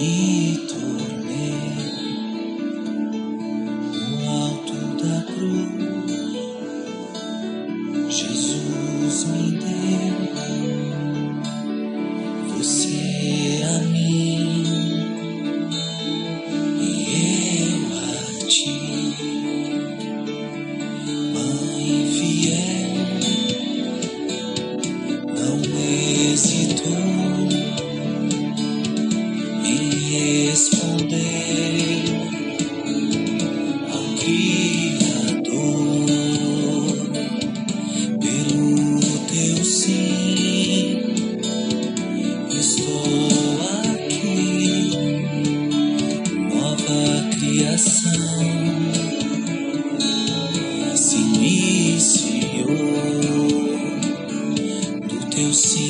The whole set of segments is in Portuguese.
me tornei no alto da cruz. Jesus me deu você a mim e eu a ti, Mãe fiel, não hesitou responder ao Criador pelo teu sim. Estou aqui, nova criação se iniciou, do teu sim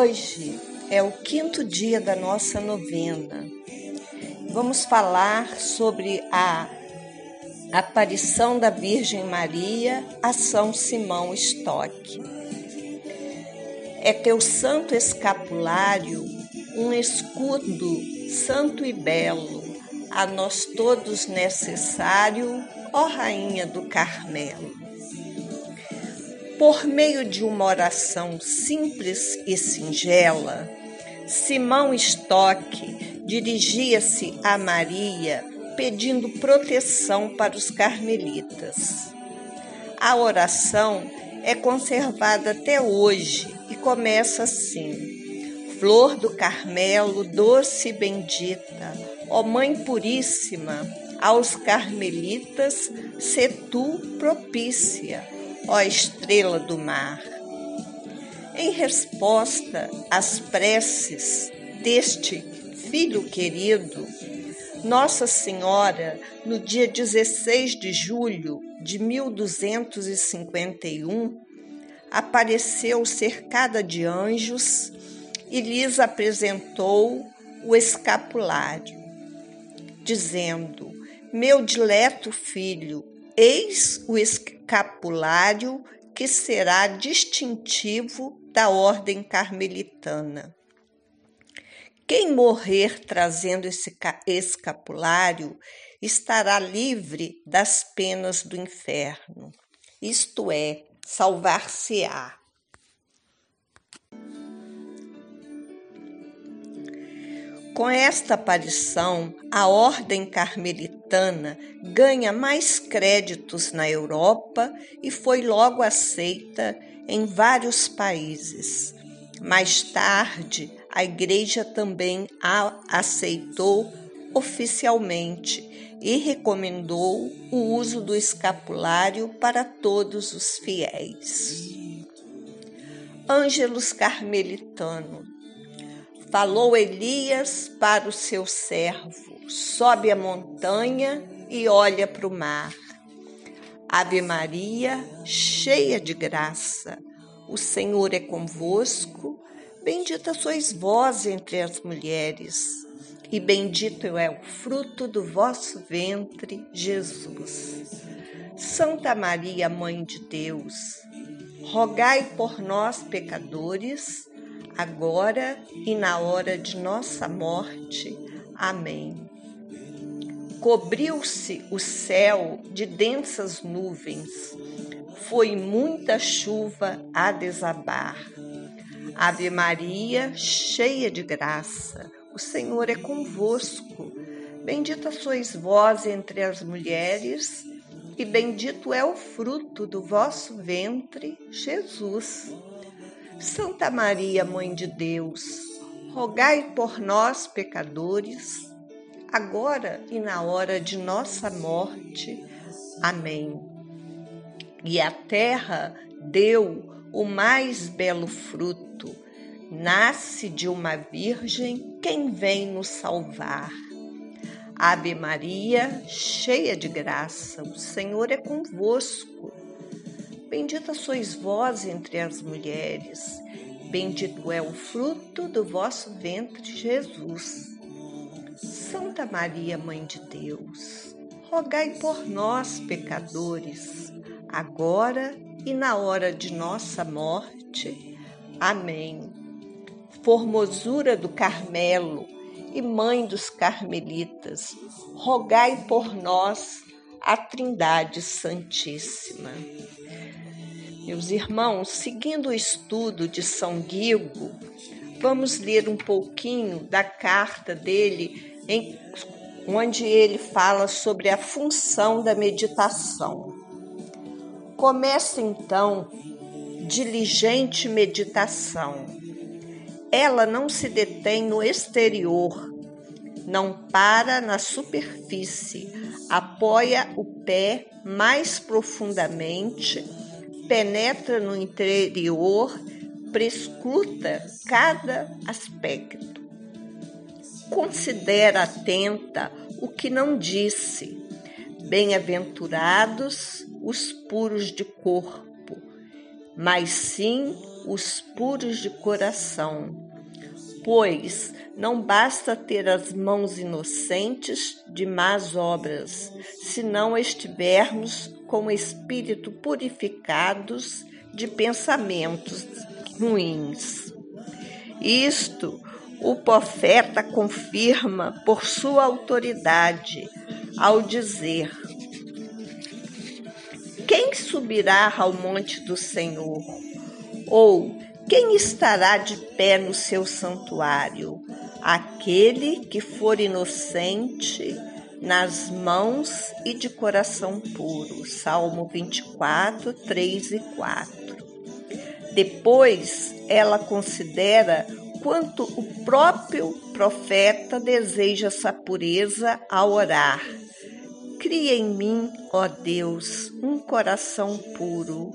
Hoje é o quinto dia da nossa novena. Vamos falar sobre a aparição da Virgem Maria a São Simão Stock. É teu santo escapulário um escudo santo e belo, a nós todos necessário, ó Rainha do Carmelo. Por meio de uma oração simples e singela, Simão Stock dirigia-se a Maria pedindo proteção para os carmelitas. A oração é conservada até hoje e começa assim: Flor do Carmelo, doce e bendita, ó Mãe Puríssima, aos carmelitas, se tu propícia, ó estrela do mar. Em resposta às preces deste filho querido, Nossa Senhora, no dia 16 de julho de 1251, apareceu cercada de anjos e lhes apresentou o escapulário, dizendo: Meu dileto filho, eis o escapulário que será distintivo da ordem carmelitana. Quem morrer trazendo esse escapulário estará livre das penas do inferno, isto é, salvar-se-á. Com esta aparição, a ordem carmelitana ganha mais créditos na Europa e foi logo aceita em vários países. Mais tarde, a Igreja também a aceitou oficialmente e recomendou o uso do escapulário para todos os fiéis. Ângelos Carmelitano Falou Elias para o seu servo: sobe a montanha e olha para o mar. Ave Maria, cheia de graça, o Senhor é convosco. Bendita sois vós entre as mulheres, e bendito é o fruto do vosso ventre, Jesus. Santa Maria, Mãe de Deus, rogai por nós, pecadores, agora e na hora de nossa morte. Amém. Cobriu-se o céu de densas nuvens, foi muita chuva a desabar Ave Maria, cheia de graça, o Senhor é convosco. Bendita sois vós entre as mulheres, e bendito é o fruto do vosso ventre, Jesus. Santa Maria, Mãe de Deus, rogai por nós, pecadores, agora e na hora de nossa morte. Amém. E a terra deu o mais belo fruto. Nasce de uma virgem quem vem nos salvar. Ave Maria, cheia de graça, o Senhor é convosco. Bendita sois vós entre as mulheres, bendito é o fruto do vosso ventre, Jesus. Santa Maria, Mãe de Deus, rogai por nós, pecadores, agora e na hora de nossa morte. Amém. Formosura do Carmelo e Mãe dos Carmelitas, rogai por nós a Trindade Santíssima. Meus irmãos, seguindo o estudo de São Guigo, vamos ler um pouquinho da carta dele, em, onde ele fala sobre a função da meditação. Começa então diligente meditação. Ela não se detém no exterior, não para na superfície, apoia o pé mais profundamente, penetra no interior, prescruta cada aspecto. Considera atenta o que não disse. Bem-aventurados os puros de corpo, mas sim os puros de coração. Pois não basta ter as mãos inocentes de más obras, se não estivermos com espírito purificados de pensamentos ruins. Isto o profeta confirma por sua autoridade ao dizer: quem subirá ao monte do Senhor? Ou quem estará de pé no seu santuário? Aquele que for inocente nas mãos e de coração puro. Salmo 24, 3 e 4. Depois, ela considera quanto o próprio profeta deseja essa pureza ao orar. Cria em mim, ó Deus, um coração puro.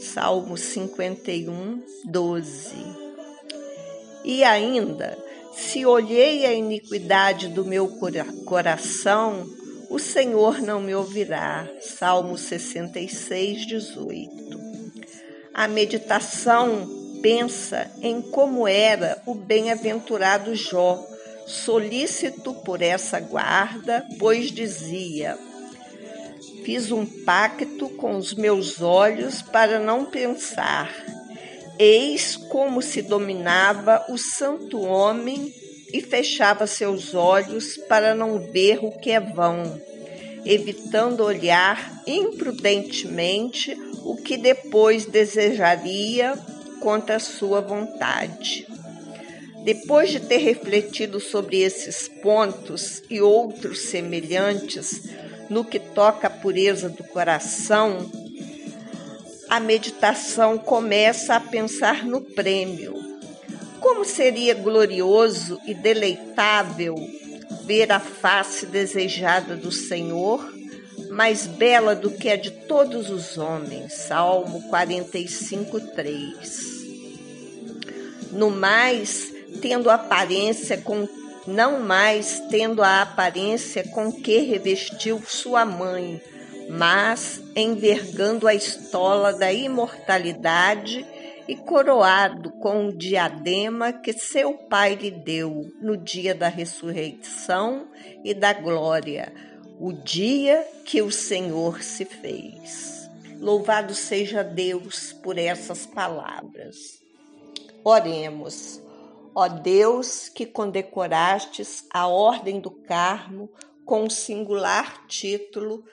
Salmo 51, 12. E ainda, se olhei a iniquidade do meu coração, o Senhor não me ouvirá. Salmo 66, 18. A meditação pensa em como era o bem-aventurado Jó, solícito por essa guarda, pois dizia: Fiz um pacto com os meus olhos para não pensar Eis como se dominava o santo homem e fechava seus olhos para não ver o que é vão, evitando olhar imprudentemente o que depois desejaria contra sua vontade. Depois de ter refletido sobre esses pontos e outros semelhantes no que toca à pureza do coração, a meditação começa a pensar no prêmio. Como seria glorioso e deleitável ver a face desejada do Senhor, mais bela do que a de todos os homens. Salmo 45, 3. No mais, tendo aparência com não mais tendo a aparência com que revestiu sua mãe, mas envergando a estola da imortalidade e coroado com o diadema que seu Pai lhe deu no dia da ressurreição e da glória, o dia que o Senhor se fez. Louvado seja Deus por essas palavras. Oremos. Ó Deus, que condecorastes a Ordem do Carmo com o singular título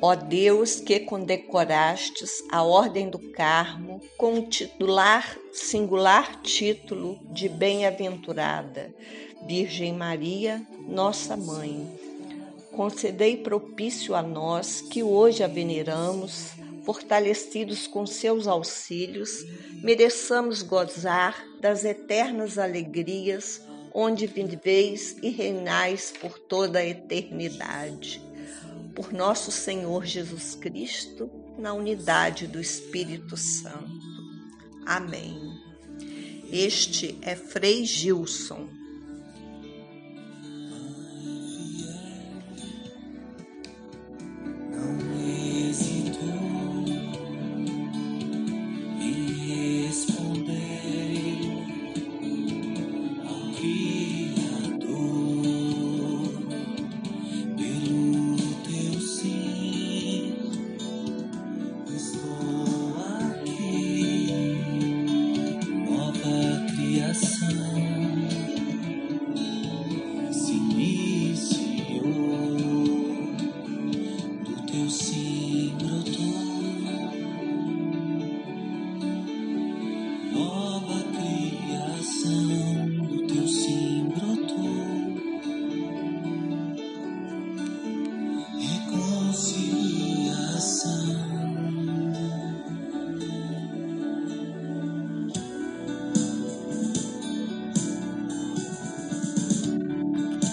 Ó Deus, que condecorastes a Ordem do Carmo com o titular, singular título de Bem-aventurada, Virgem Maria, nossa Mãe, concedei propício a nós que hoje a veneramos, fortalecidos com seus auxílios, mereçamos gozar das eternas alegrias onde viveis e reinais por toda a eternidade por nosso Senhor Jesus Cristo, na unidade do Espírito Santo. Amém. Este é Frei Gilson. teu sim.